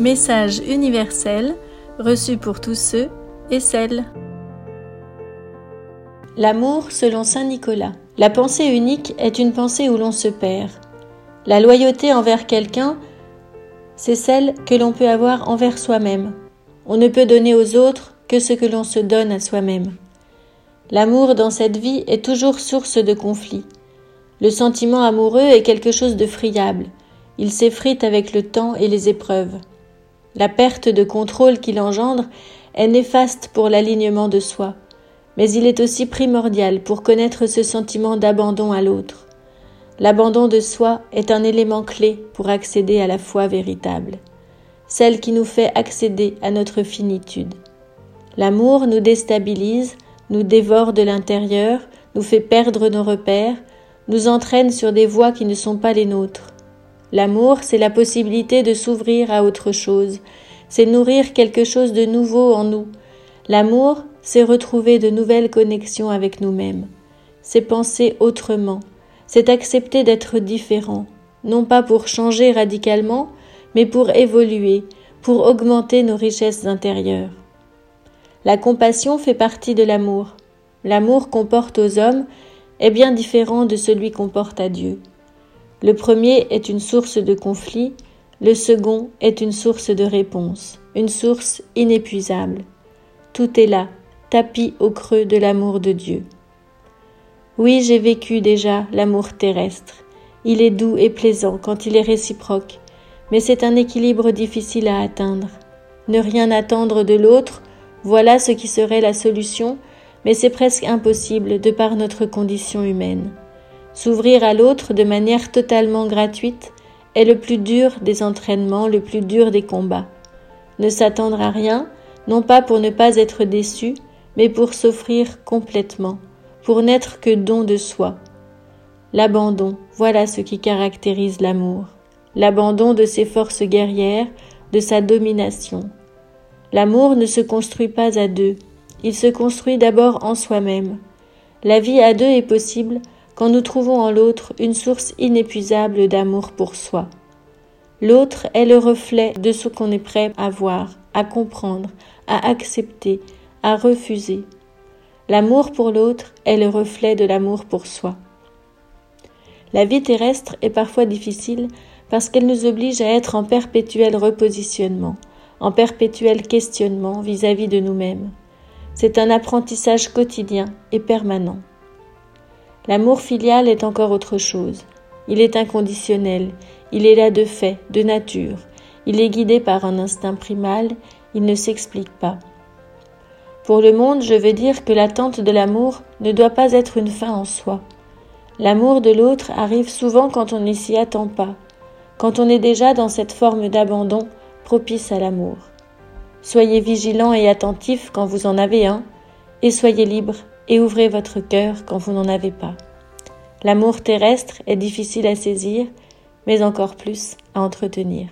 Message universel reçu pour tous ceux et celles. L'amour selon Saint Nicolas. La pensée unique est une pensée où l'on se perd. La loyauté envers quelqu'un, c'est celle que l'on peut avoir envers soi-même. On ne peut donner aux autres que ce que l'on se donne à soi-même. L'amour dans cette vie est toujours source de conflits. Le sentiment amoureux est quelque chose de friable. Il s'effrite avec le temps et les épreuves. La perte de contrôle qu'il engendre est néfaste pour l'alignement de soi, mais il est aussi primordial pour connaître ce sentiment d'abandon à l'autre. L'abandon de soi est un élément clé pour accéder à la foi véritable, celle qui nous fait accéder à notre finitude. L'amour nous déstabilise, nous dévore de l'intérieur, nous fait perdre nos repères, nous entraîne sur des voies qui ne sont pas les nôtres. L'amour, c'est la possibilité de s'ouvrir à autre chose, c'est nourrir quelque chose de nouveau en nous. L'amour, c'est retrouver de nouvelles connexions avec nous-mêmes, c'est penser autrement, c'est accepter d'être différent, non pas pour changer radicalement, mais pour évoluer, pour augmenter nos richesses intérieures. La compassion fait partie de l'amour. L'amour qu'on porte aux hommes est bien différent de celui qu'on porte à Dieu. Le premier est une source de conflit, le second est une source de réponse, une source inépuisable. Tout est là, tapis au creux de l'amour de Dieu. Oui, j'ai vécu déjà l'amour terrestre. Il est doux et plaisant quand il est réciproque, mais c'est un équilibre difficile à atteindre. Ne rien attendre de l'autre, voilà ce qui serait la solution, mais c'est presque impossible de par notre condition humaine. S'ouvrir à l'autre de manière totalement gratuite est le plus dur des entraînements, le plus dur des combats. Ne s'attendre à rien, non pas pour ne pas être déçu, mais pour s'offrir complètement, pour n'être que don de soi. L'abandon, voilà ce qui caractérise l'amour. L'abandon de ses forces guerrières, de sa domination. L'amour ne se construit pas à deux, il se construit d'abord en soi-même. La vie à deux est possible quand nous trouvons en l'autre une source inépuisable d'amour pour soi. L'autre est le reflet de ce qu'on est prêt à voir, à comprendre, à accepter, à refuser. L'amour pour l'autre est le reflet de l'amour pour soi. La vie terrestre est parfois difficile parce qu'elle nous oblige à être en perpétuel repositionnement, en perpétuel questionnement vis-à-vis -vis de nous-mêmes. C'est un apprentissage quotidien et permanent. L'amour filial est encore autre chose. Il est inconditionnel, il est là de fait, de nature, il est guidé par un instinct primal, il ne s'explique pas. Pour le monde, je veux dire que l'attente de l'amour ne doit pas être une fin en soi. L'amour de l'autre arrive souvent quand on ne s'y attend pas, quand on est déjà dans cette forme d'abandon propice à l'amour. Soyez vigilant et attentif quand vous en avez un, et soyez libre et ouvrez votre cœur quand vous n'en avez pas. L'amour terrestre est difficile à saisir, mais encore plus à entretenir.